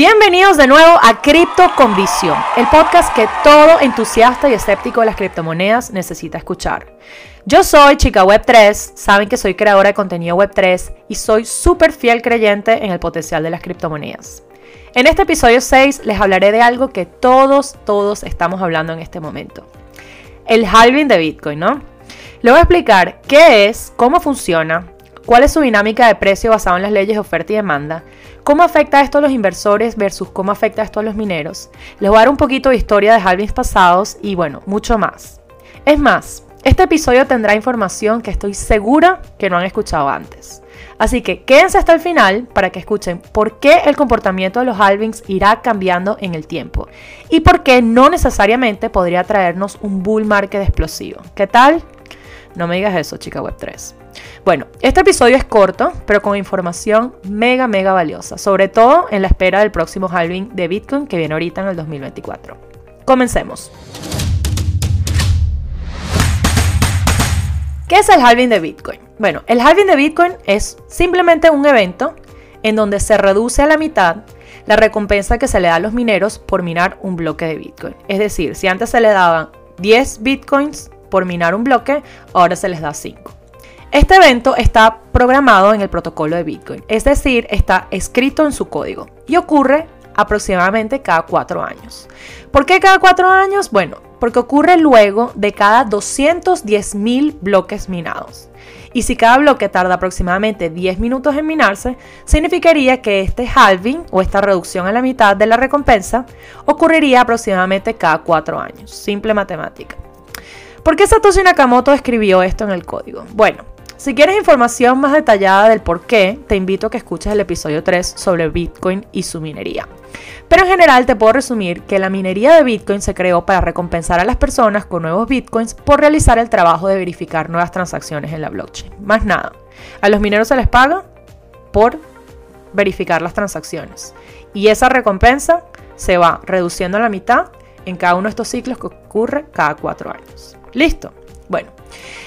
Bienvenidos de nuevo a Cripto con Visión, el podcast que todo entusiasta y escéptico de las criptomonedas necesita escuchar. Yo soy Chica Web 3, saben que soy creadora de contenido Web 3 y soy súper fiel creyente en el potencial de las criptomonedas. En este episodio 6 les hablaré de algo que todos, todos estamos hablando en este momento. El halving de Bitcoin, ¿no? Le voy a explicar qué es, cómo funciona, cuál es su dinámica de precio basada en las leyes de oferta y demanda, cómo afecta esto a los inversores versus cómo afecta esto a los mineros. Les voy a dar un poquito de historia de halvings pasados y bueno, mucho más. Es más, este episodio tendrá información que estoy segura que no han escuchado antes. Así que quédense hasta el final para que escuchen por qué el comportamiento de los halvings irá cambiando en el tiempo y por qué no necesariamente podría traernos un bull market explosivo. ¿Qué tal? No me digas eso, chica web 3. Bueno, este episodio es corto, pero con información mega, mega valiosa, sobre todo en la espera del próximo halving de Bitcoin que viene ahorita en el 2024. Comencemos. ¿Qué es el halving de Bitcoin? Bueno, el halving de Bitcoin es simplemente un evento en donde se reduce a la mitad la recompensa que se le da a los mineros por minar un bloque de Bitcoin. Es decir, si antes se le daban 10 Bitcoins por minar un bloque, ahora se les da 5. Este evento está programado en el protocolo de Bitcoin, es decir, está escrito en su código y ocurre aproximadamente cada cuatro años. ¿Por qué cada cuatro años? Bueno, porque ocurre luego de cada 210.000 bloques minados. Y si cada bloque tarda aproximadamente 10 minutos en minarse, significaría que este halving o esta reducción a la mitad de la recompensa ocurriría aproximadamente cada cuatro años. Simple matemática. ¿Por qué Satoshi Nakamoto escribió esto en el código? Bueno, si quieres información más detallada del por qué, te invito a que escuches el episodio 3 sobre Bitcoin y su minería. Pero en general te puedo resumir que la minería de Bitcoin se creó para recompensar a las personas con nuevos Bitcoins por realizar el trabajo de verificar nuevas transacciones en la blockchain. Más nada. A los mineros se les paga por verificar las transacciones. Y esa recompensa se va reduciendo a la mitad en cada uno de estos ciclos que ocurre cada cuatro años. ¿Listo? Bueno,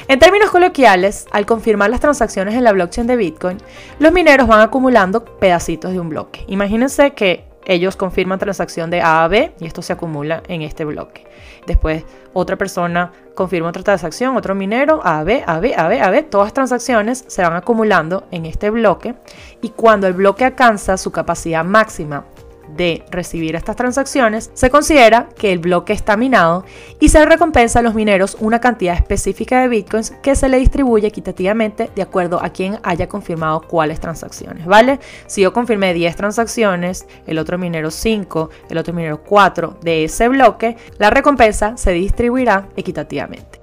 en términos coloquiales, al confirmar las transacciones en la blockchain de Bitcoin, los mineros van acumulando pedacitos de un bloque. Imagínense que ellos confirman transacción de A a B y esto se acumula en este bloque. Después otra persona confirma otra transacción, otro minero, A, B, A, B, A, B, A, B. Todas las transacciones se van acumulando en este bloque y cuando el bloque alcanza su capacidad máxima de recibir estas transacciones, se considera que el bloque está minado y se recompensa a los mineros una cantidad específica de bitcoins que se le distribuye equitativamente de acuerdo a quien haya confirmado cuáles transacciones, ¿vale? Si yo confirmé 10 transacciones, el otro minero 5, el otro minero 4 de ese bloque, la recompensa se distribuirá equitativamente.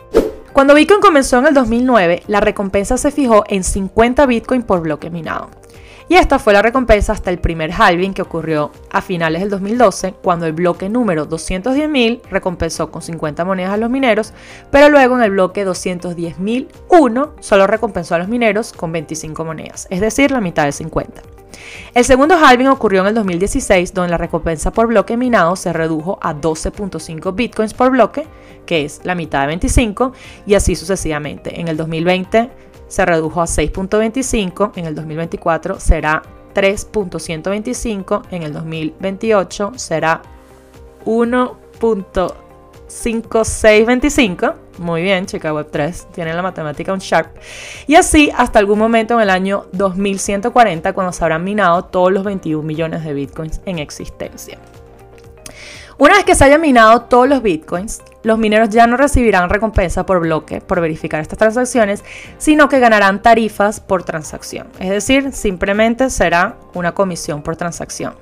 Cuando Bitcoin comenzó en el 2009, la recompensa se fijó en 50 Bitcoin por bloque minado. Y esta fue la recompensa hasta el primer halving que ocurrió a finales del 2012, cuando el bloque número 210.000 recompensó con 50 monedas a los mineros, pero luego en el bloque 210.001 solo recompensó a los mineros con 25 monedas, es decir, la mitad de 50. El segundo halving ocurrió en el 2016, donde la recompensa por bloque minado se redujo a 12.5 bitcoins por bloque, que es la mitad de 25, y así sucesivamente. En el 2020 se redujo a 6.25, en el 2024 será 3.125, en el 2028 será 1.5625. Muy bien, chica web 3, tiene la matemática un sharp. Y así hasta algún momento en el año 2140 cuando se habrán minado todos los 21 millones de bitcoins en existencia. Una vez que se hayan minado todos los bitcoins, los mineros ya no recibirán recompensa por bloque por verificar estas transacciones, sino que ganarán tarifas por transacción. Es decir, simplemente será una comisión por transacción.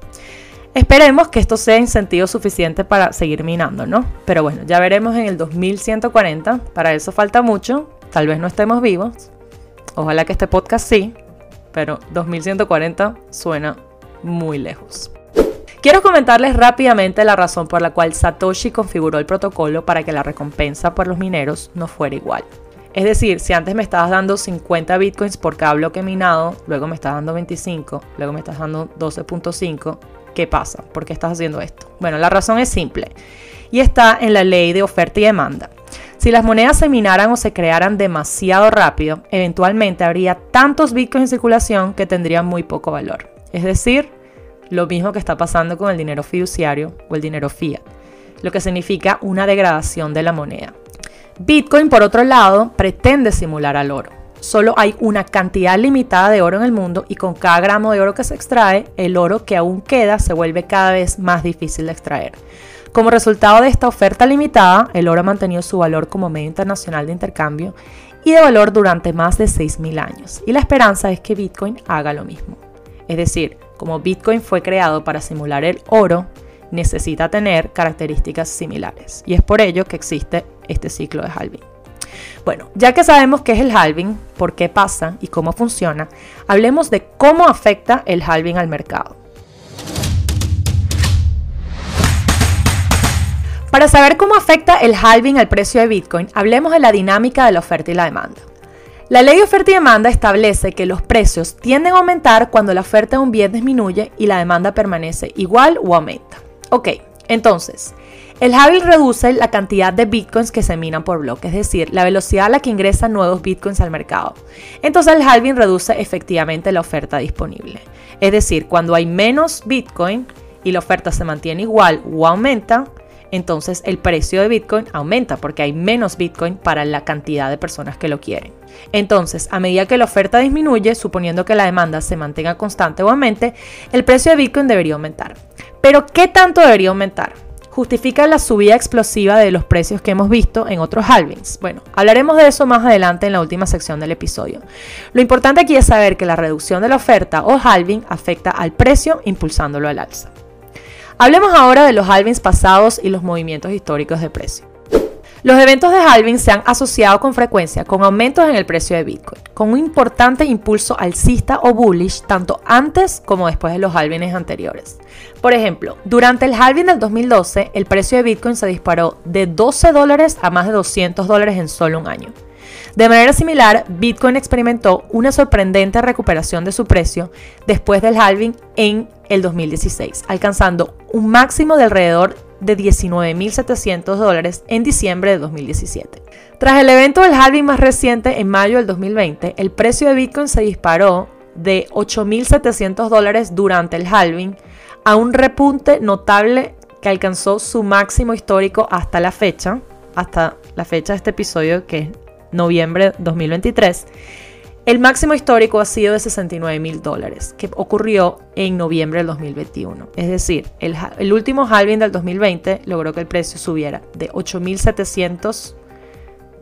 Esperemos que esto sea incentivo suficiente para seguir minando, ¿no? Pero bueno, ya veremos en el 2140. Para eso falta mucho. Tal vez no estemos vivos. Ojalá que este podcast sí. Pero 2140 suena muy lejos. Quiero comentarles rápidamente la razón por la cual Satoshi configuró el protocolo para que la recompensa por los mineros no fuera igual. Es decir, si antes me estabas dando 50 bitcoins por cada bloque minado, luego me estás dando 25, luego me estás dando 12.5, ¿qué pasa? ¿Por qué estás haciendo esto? Bueno, la razón es simple y está en la ley de oferta y demanda. Si las monedas se minaran o se crearan demasiado rápido, eventualmente habría tantos bitcoins en circulación que tendrían muy poco valor. Es decir, lo mismo que está pasando con el dinero fiduciario o el dinero fiat, lo que significa una degradación de la moneda. Bitcoin, por otro lado, pretende simular al oro. Solo hay una cantidad limitada de oro en el mundo y con cada gramo de oro que se extrae, el oro que aún queda se vuelve cada vez más difícil de extraer. Como resultado de esta oferta limitada, el oro ha mantenido su valor como medio internacional de intercambio y de valor durante más de 6.000 años. Y la esperanza es que Bitcoin haga lo mismo. Es decir, como Bitcoin fue creado para simular el oro, necesita tener características similares. Y es por ello que existe este ciclo de halving. Bueno, ya que sabemos qué es el halving, por qué pasa y cómo funciona, hablemos de cómo afecta el halving al mercado. Para saber cómo afecta el halving al precio de Bitcoin, hablemos de la dinámica de la oferta y la demanda. La ley de oferta y demanda establece que los precios tienden a aumentar cuando la oferta de un bien disminuye y la demanda permanece igual o aumenta. Ok, entonces, el halving reduce la cantidad de bitcoins que se minan por bloque, es decir, la velocidad a la que ingresan nuevos bitcoins al mercado. Entonces el halving reduce efectivamente la oferta disponible. Es decir, cuando hay menos bitcoin y la oferta se mantiene igual o aumenta, entonces el precio de Bitcoin aumenta porque hay menos Bitcoin para la cantidad de personas que lo quieren. Entonces, a medida que la oferta disminuye, suponiendo que la demanda se mantenga constante o aumente, el precio de Bitcoin debería aumentar. Pero, ¿qué tanto debería aumentar? justifica la subida explosiva de los precios que hemos visto en otros halvings. Bueno, hablaremos de eso más adelante en la última sección del episodio. Lo importante aquí es saber que la reducción de la oferta o halving afecta al precio impulsándolo al alza. Hablemos ahora de los halvings pasados y los movimientos históricos de precio. Los eventos de halving se han asociado con frecuencia con aumentos en el precio de Bitcoin, con un importante impulso alcista o bullish tanto antes como después de los halvings anteriores. Por ejemplo, durante el halving del 2012, el precio de Bitcoin se disparó de 12 dólares a más de 200 dólares en solo un año. De manera similar, Bitcoin experimentó una sorprendente recuperación de su precio después del halving en el 2016, alcanzando un máximo de alrededor de 19.700 dólares en diciembre de 2017. Tras el evento del halving más reciente en mayo del 2020, el precio de Bitcoin se disparó de 8.700 dólares durante el halving a un repunte notable que alcanzó su máximo histórico hasta la fecha, hasta la fecha de este episodio que es noviembre 2023, el máximo histórico ha sido de 69 mil dólares, que ocurrió en noviembre del 2021. Es decir, el, último halving del 2020 logró que el precio subiera de 8.700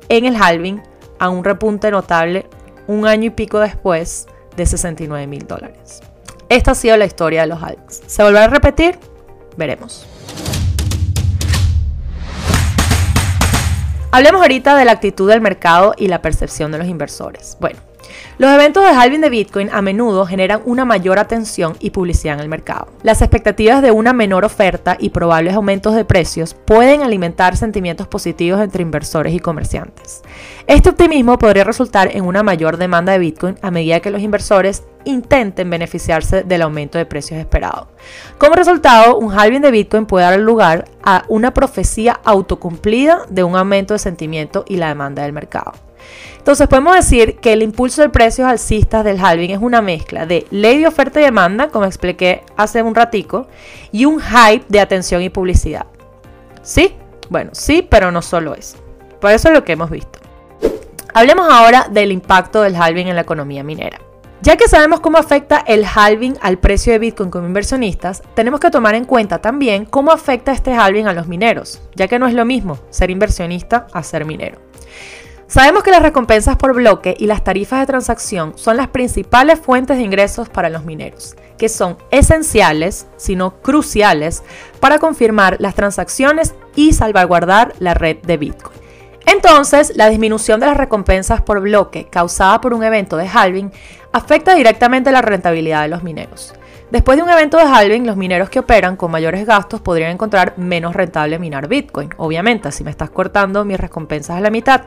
en el halving a un repunte notable un año y pico después de 69 mil dólares. Esta ha sido la historia de los halvings. ¿Se volverá a repetir? Veremos. Hablemos ahorita de la actitud del mercado y la percepción de los inversores. Bueno, los eventos de halving de Bitcoin a menudo generan una mayor atención y publicidad en el mercado. Las expectativas de una menor oferta y probables aumentos de precios pueden alimentar sentimientos positivos entre inversores y comerciantes. Este optimismo podría resultar en una mayor demanda de Bitcoin a medida que los inversores intenten beneficiarse del aumento de precios esperado. Como resultado, un halving de Bitcoin puede dar lugar a una profecía autocumplida de un aumento de sentimiento y la demanda del mercado. Entonces podemos decir que el impulso de precios alcistas del halving es una mezcla de ley de oferta y demanda, como expliqué hace un ratico, y un hype de atención y publicidad. ¿Sí? Bueno, sí, pero no solo eso. Por eso es lo que hemos visto. Hablemos ahora del impacto del halving en la economía minera. Ya que sabemos cómo afecta el halving al precio de Bitcoin como inversionistas, tenemos que tomar en cuenta también cómo afecta este halving a los mineros, ya que no es lo mismo ser inversionista a ser minero. Sabemos que las recompensas por bloque y las tarifas de transacción son las principales fuentes de ingresos para los mineros, que son esenciales, si no cruciales, para confirmar las transacciones y salvaguardar la red de Bitcoin. Entonces, la disminución de las recompensas por bloque causada por un evento de halving afecta directamente la rentabilidad de los mineros. Después de un evento de halving, los mineros que operan con mayores gastos podrían encontrar menos rentable minar Bitcoin. Obviamente, si me estás cortando mis recompensas a la mitad.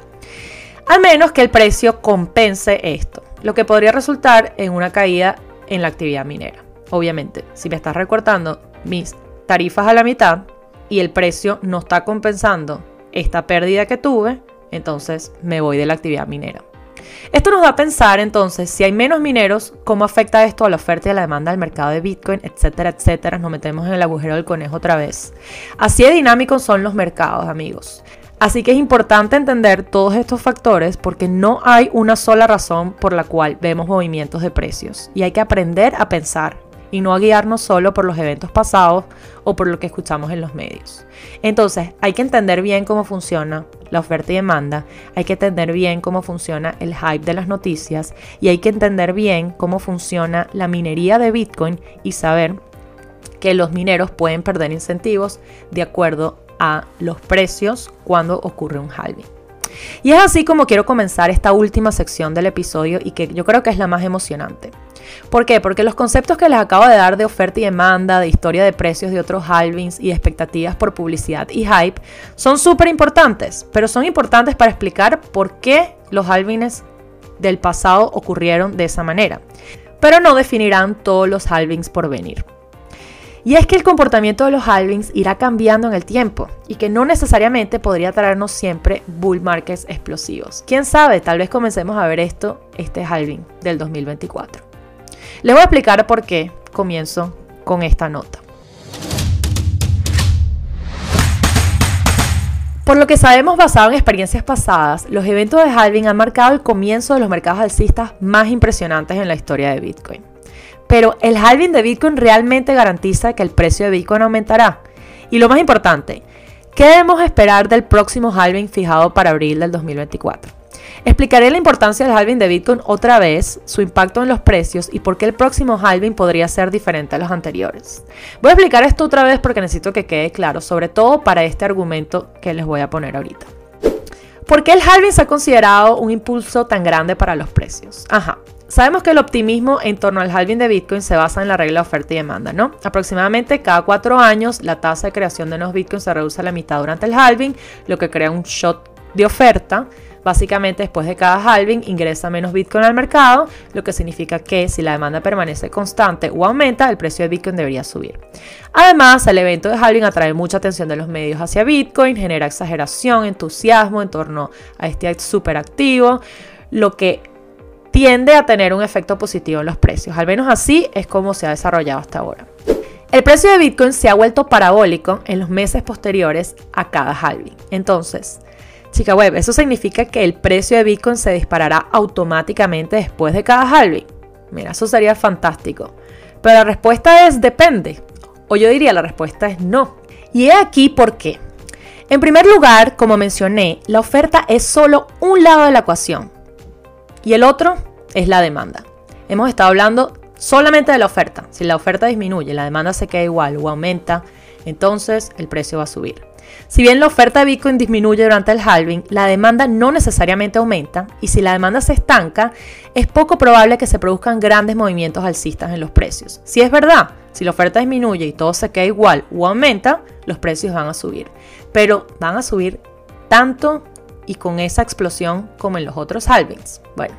Al menos que el precio compense esto, lo que podría resultar en una caída en la actividad minera. Obviamente, si me estás recortando mis tarifas a la mitad y el precio no está compensando esta pérdida que tuve, entonces me voy de la actividad minera. Esto nos da a pensar entonces, si hay menos mineros, ¿cómo afecta esto a la oferta y a la demanda del mercado de Bitcoin, etcétera, etcétera? Nos metemos en el agujero del conejo otra vez. Así de dinámicos son los mercados, amigos. Así que es importante entender todos estos factores porque no hay una sola razón por la cual vemos movimientos de precios y hay que aprender a pensar y no a guiarnos solo por los eventos pasados o por lo que escuchamos en los medios. Entonces, hay que entender bien cómo funciona la oferta y demanda, hay que entender bien cómo funciona el hype de las noticias y hay que entender bien cómo funciona la minería de Bitcoin y saber que los mineros pueden perder incentivos de acuerdo a los precios cuando ocurre un halving. Y es así como quiero comenzar esta última sección del episodio y que yo creo que es la más emocionante. ¿Por qué? Porque los conceptos que les acabo de dar de oferta y demanda, de historia de precios de otros halvings y expectativas por publicidad y hype son súper importantes, pero son importantes para explicar por qué los halvings del pasado ocurrieron de esa manera. Pero no definirán todos los halvings por venir. Y es que el comportamiento de los halvings irá cambiando en el tiempo y que no necesariamente podría traernos siempre bull markets explosivos. Quién sabe, tal vez comencemos a ver esto, este halving del 2024. Les voy a explicar por qué comienzo con esta nota. Por lo que sabemos basado en experiencias pasadas, los eventos de halving han marcado el comienzo de los mercados alcistas más impresionantes en la historia de Bitcoin. Pero el halving de Bitcoin realmente garantiza que el precio de Bitcoin aumentará. Y lo más importante, ¿qué debemos esperar del próximo halving fijado para abril del 2024? Explicaré la importancia del halving de Bitcoin otra vez, su impacto en los precios y por qué el próximo halving podría ser diferente a los anteriores. Voy a explicar esto otra vez porque necesito que quede claro, sobre todo para este argumento que les voy a poner ahorita. ¿Por qué el halving se ha considerado un impulso tan grande para los precios? Ajá, Sabemos que el optimismo en torno al halving de Bitcoin se basa en la regla de oferta y demanda, ¿no? Aproximadamente cada cuatro años la tasa de creación de nuevos Bitcoins se reduce a la mitad durante el halving, lo que crea un shot de oferta. Básicamente después de cada halving ingresa menos Bitcoin al mercado, lo que significa que si la demanda permanece constante o aumenta, el precio de Bitcoin debería subir. Además, el evento de halving atrae mucha atención de los medios hacia Bitcoin, genera exageración, entusiasmo en torno a este super activo, lo que tiende a tener un efecto positivo en los precios. Al menos así es como se ha desarrollado hasta ahora. El precio de Bitcoin se ha vuelto parabólico en los meses posteriores a cada halving. Entonces, chica web, ¿eso significa que el precio de Bitcoin se disparará automáticamente después de cada halving? Mira, eso sería fantástico. Pero la respuesta es depende. O yo diría la respuesta es no. Y he aquí por qué. En primer lugar, como mencioné, la oferta es solo un lado de la ecuación. Y el otro es la demanda. Hemos estado hablando solamente de la oferta. Si la oferta disminuye, la demanda se queda igual o aumenta, entonces el precio va a subir. Si bien la oferta de Bitcoin disminuye durante el halving, la demanda no necesariamente aumenta y si la demanda se estanca, es poco probable que se produzcan grandes movimientos alcistas en los precios. Si es verdad, si la oferta disminuye y todo se queda igual o aumenta, los precios van a subir. Pero van a subir tanto y con esa explosión como en los otros halvings. Bueno,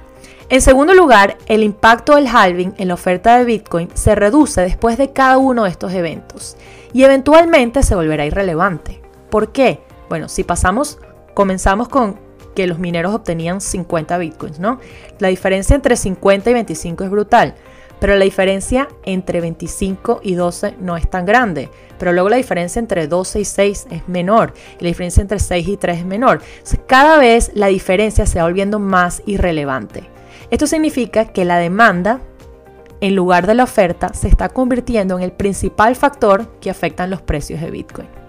en segundo lugar, el impacto del halving en la oferta de Bitcoin se reduce después de cada uno de estos eventos y eventualmente se volverá irrelevante. ¿Por qué? Bueno, si pasamos, comenzamos con que los mineros obtenían 50 Bitcoins, ¿no? La diferencia entre 50 y 25 es brutal pero la diferencia entre 25 y 12 no es tan grande. Pero luego la diferencia entre 12 y 6 es menor y la diferencia entre 6 y 3 es menor. cada vez la diferencia se va volviendo más irrelevante. Esto significa que la demanda, en lugar de la oferta, se está convirtiendo en el principal factor que afecta los precios de Bitcoin.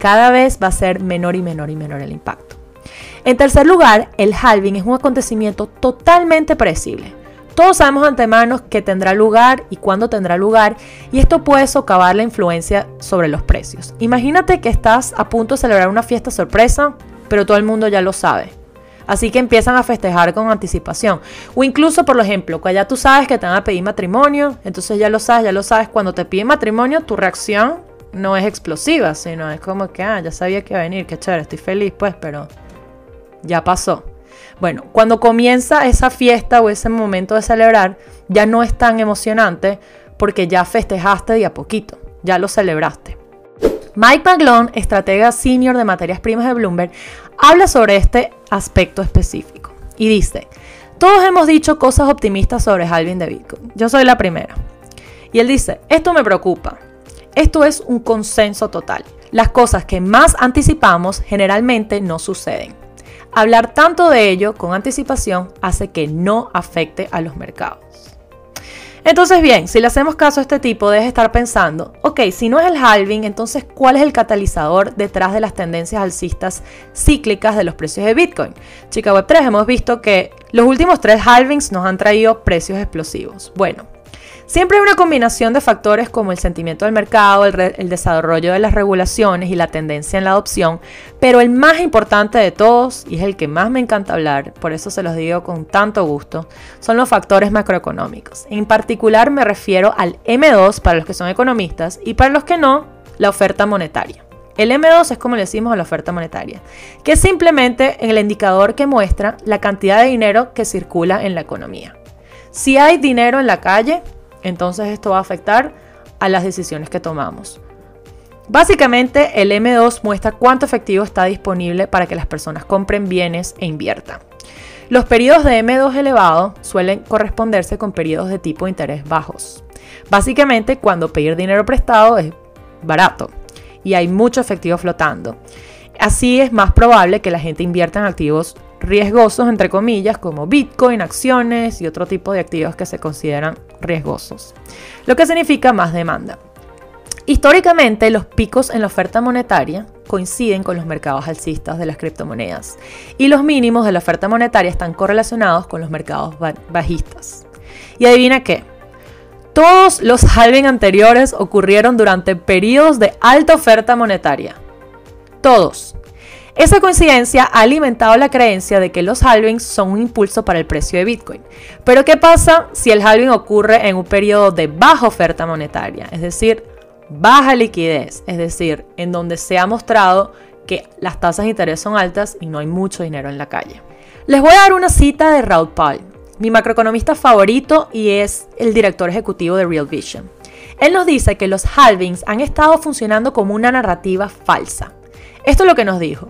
Cada vez va a ser menor y menor y menor el impacto. En tercer lugar, el halving es un acontecimiento totalmente predecible. Todos sabemos antemano que tendrá lugar y cuándo tendrá lugar y esto puede socavar la influencia sobre los precios. Imagínate que estás a punto de celebrar una fiesta sorpresa, pero todo el mundo ya lo sabe. Así que empiezan a festejar con anticipación. O incluso, por ejemplo, cuando ya tú sabes que te van a pedir matrimonio, entonces ya lo sabes, ya lo sabes, cuando te piden matrimonio, tu reacción no es explosiva, sino es como que, ah, ya sabía que iba a venir, qué chévere, estoy feliz, pues, pero ya pasó. Bueno, cuando comienza esa fiesta o ese momento de celebrar, ya no es tan emocionante porque ya festejaste de a poquito, ya lo celebraste. Mike McGlone, estratega senior de materias primas de Bloomberg, habla sobre este aspecto específico y dice, Todos hemos dicho cosas optimistas sobre halving de Bitcoin. Yo soy la primera. Y él dice, esto me preocupa. Esto es un consenso total. Las cosas que más anticipamos generalmente no suceden. Hablar tanto de ello con anticipación hace que no afecte a los mercados. Entonces, bien, si le hacemos caso a este tipo, debes estar pensando, ok, si no es el halving, entonces, ¿cuál es el catalizador detrás de las tendencias alcistas cíclicas de los precios de Bitcoin? Chica Web 3, hemos visto que los últimos tres halvings nos han traído precios explosivos. Bueno, Siempre hay una combinación de factores como el sentimiento del mercado, el, desarrollo de las regulaciones y la tendencia en la adopción, pero el más importante de todos, y es el que más me encanta hablar, por eso se los digo con tanto gusto, son los factores macroeconómicos. En particular me refiero al M2 para los que son economistas y para los que no, la oferta monetaria. El M2 es como le decimos a la oferta monetaria, que es simplemente el indicador que muestra la cantidad de dinero que circula en la economía. Si hay dinero en la calle, entonces esto va a afectar a las decisiones que tomamos. Básicamente el M2 muestra cuánto efectivo está disponible para que las personas compren bienes e inviertan. Los periodos de M2 elevado suelen corresponderse con periodos de tipo de interés bajos. Básicamente cuando pedir dinero prestado es barato y hay mucho efectivo flotando. Así es más probable que la gente invierta en activos riesgosos, entre comillas, como Bitcoin, acciones y otro tipo de activos que se consideran riesgosos, lo que significa más demanda. Históricamente, los picos en la oferta monetaria coinciden con los mercados alcistas de las criptomonedas y los mínimos de la oferta monetaria están correlacionados con los mercados bajistas. Y adivina qué, todos los halving anteriores ocurrieron durante periodos de alta oferta monetaria. Todos. Esa coincidencia ha alimentado la creencia de que los halvings son un impulso para el precio de Bitcoin. Pero ¿qué pasa si el halving ocurre en un periodo de baja oferta monetaria? Es decir, baja liquidez, es decir, en donde se ha mostrado que las tasas de interés son altas y no hay mucho dinero en la calle. Les voy a dar una cita de Raúl Paul, mi macroeconomista favorito y es el director ejecutivo de Real Vision. Él nos dice que los halvings han estado funcionando como una narrativa falsa. Esto es lo que nos dijo.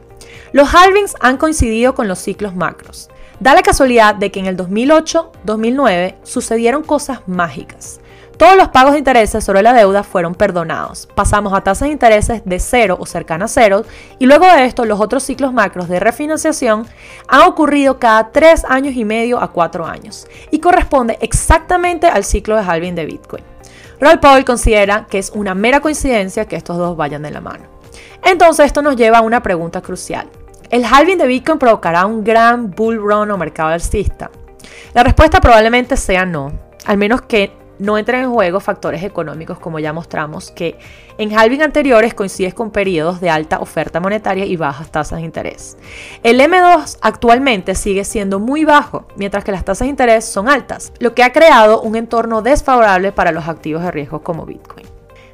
Los halvings han coincidido con los ciclos macros. Da la casualidad de que en el 2008-2009 sucedieron cosas mágicas. Todos los pagos de intereses sobre la deuda fueron perdonados. Pasamos a tasas de intereses de cero o cercanas a cero y luego de esto los otros ciclos macros de refinanciación han ocurrido cada tres años y medio a cuatro años y corresponde exactamente al ciclo de halving de Bitcoin. Roll Paul considera que es una mera coincidencia que estos dos vayan de la mano. Entonces esto nos lleva a una pregunta crucial. ¿El halving de Bitcoin provocará un gran bull run o mercado alcista? La respuesta probablemente sea no, al menos que no entren en juego factores económicos como ya mostramos, que en halving anteriores coinciden con periodos de alta oferta monetaria y bajas tasas de interés. El M2 actualmente sigue siendo muy bajo, mientras que las tasas de interés son altas, lo que ha creado un entorno desfavorable para los activos de riesgo como Bitcoin.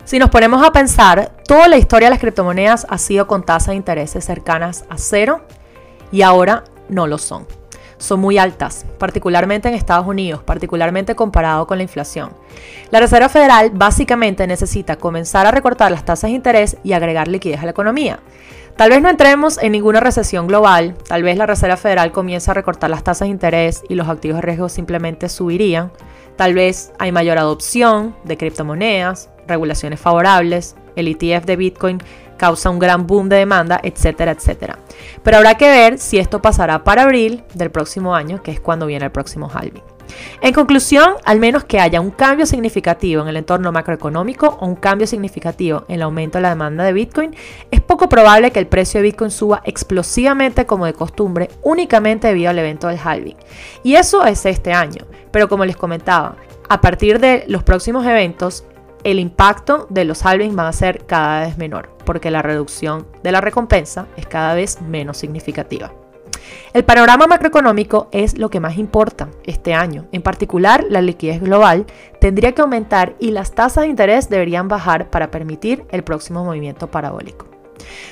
Si nos ponemos a pensar, toda la historia de las criptomonedas ha sido con tasas de intereses cercanas a cero y ahora no lo son. Son muy altas, particularmente en Estados Unidos, particularmente comparado con la inflación. La Reserva Federal básicamente necesita comenzar a recortar las tasas de interés y agregar liquidez a la economía. Tal vez no entremos en ninguna recesión global, tal vez la Reserva Federal comience a recortar las tasas de interés y los activos de riesgo simplemente subirían, tal vez hay mayor adopción de criptomonedas, regulaciones favorables, el ETF de Bitcoin causa un gran boom de demanda, etcétera, etcétera. Pero habrá que ver si esto pasará para abril del próximo año, que es cuando viene el próximo halving. En conclusión, al menos que haya un cambio significativo en el entorno macroeconómico o un cambio significativo en el aumento de la demanda de Bitcoin, es poco probable que el precio de Bitcoin suba explosivamente como de costumbre únicamente debido al evento del halving. Y eso es este año, pero como les comentaba, a partir de los próximos eventos, el impacto de los halvings va a ser cada vez menor, porque la reducción de la recompensa es cada vez menos significativa. El panorama macroeconómico es lo que más importa este año. En particular, la liquidez global tendría que aumentar y las tasas de interés deberían bajar para permitir el próximo movimiento parabólico.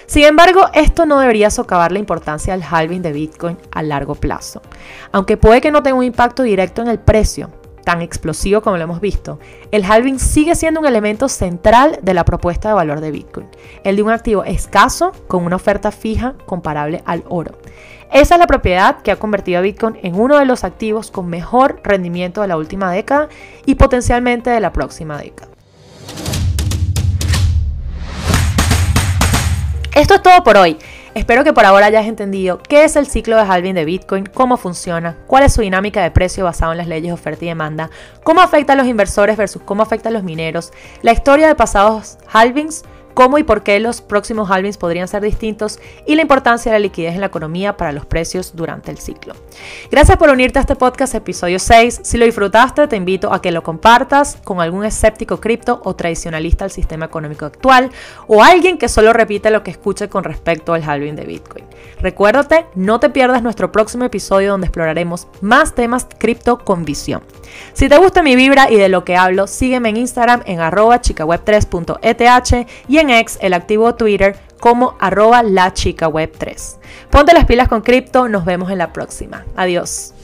Sin embargo, esto no debería socavar la importancia del halving de Bitcoin a largo plazo. Aunque puede que no tenga un impacto directo en el precio, tan explosivo como lo hemos visto, el halving sigue siendo un elemento central de la propuesta de valor de Bitcoin, el de un activo escaso con una oferta fija comparable al oro. Esa es la propiedad que ha convertido a Bitcoin en uno de los activos con mejor rendimiento de la última década y potencialmente de la próxima década. Esto es todo por hoy. Espero que por ahora hayas entendido qué es el ciclo de halving de Bitcoin, cómo funciona, cuál es su dinámica de precio basado en las leyes de oferta y demanda, cómo afecta a los inversores versus cómo afecta a los mineros, la historia de pasados halvings, cómo y por qué los próximos halvings podrían ser distintos y la importancia de la liquidez en la economía para los precios durante el ciclo. Gracias por unirte a este podcast episodio 6. Si lo disfrutaste, te invito a que lo compartas con algún escéptico cripto o tradicionalista al sistema económico actual o alguien que solo repite lo que escuche con respecto al halving de Bitcoin. Recuérdate, no te pierdas nuestro próximo episodio donde exploraremos más temas cripto con visión. Si te gusta mi vibra y de lo que hablo, sígueme en Instagram en arroba chicaweb3.eth y en X, el activo Twitter, como arroba la chica web 3. Ponte las pilas con cripto, nos vemos en la próxima. Adiós.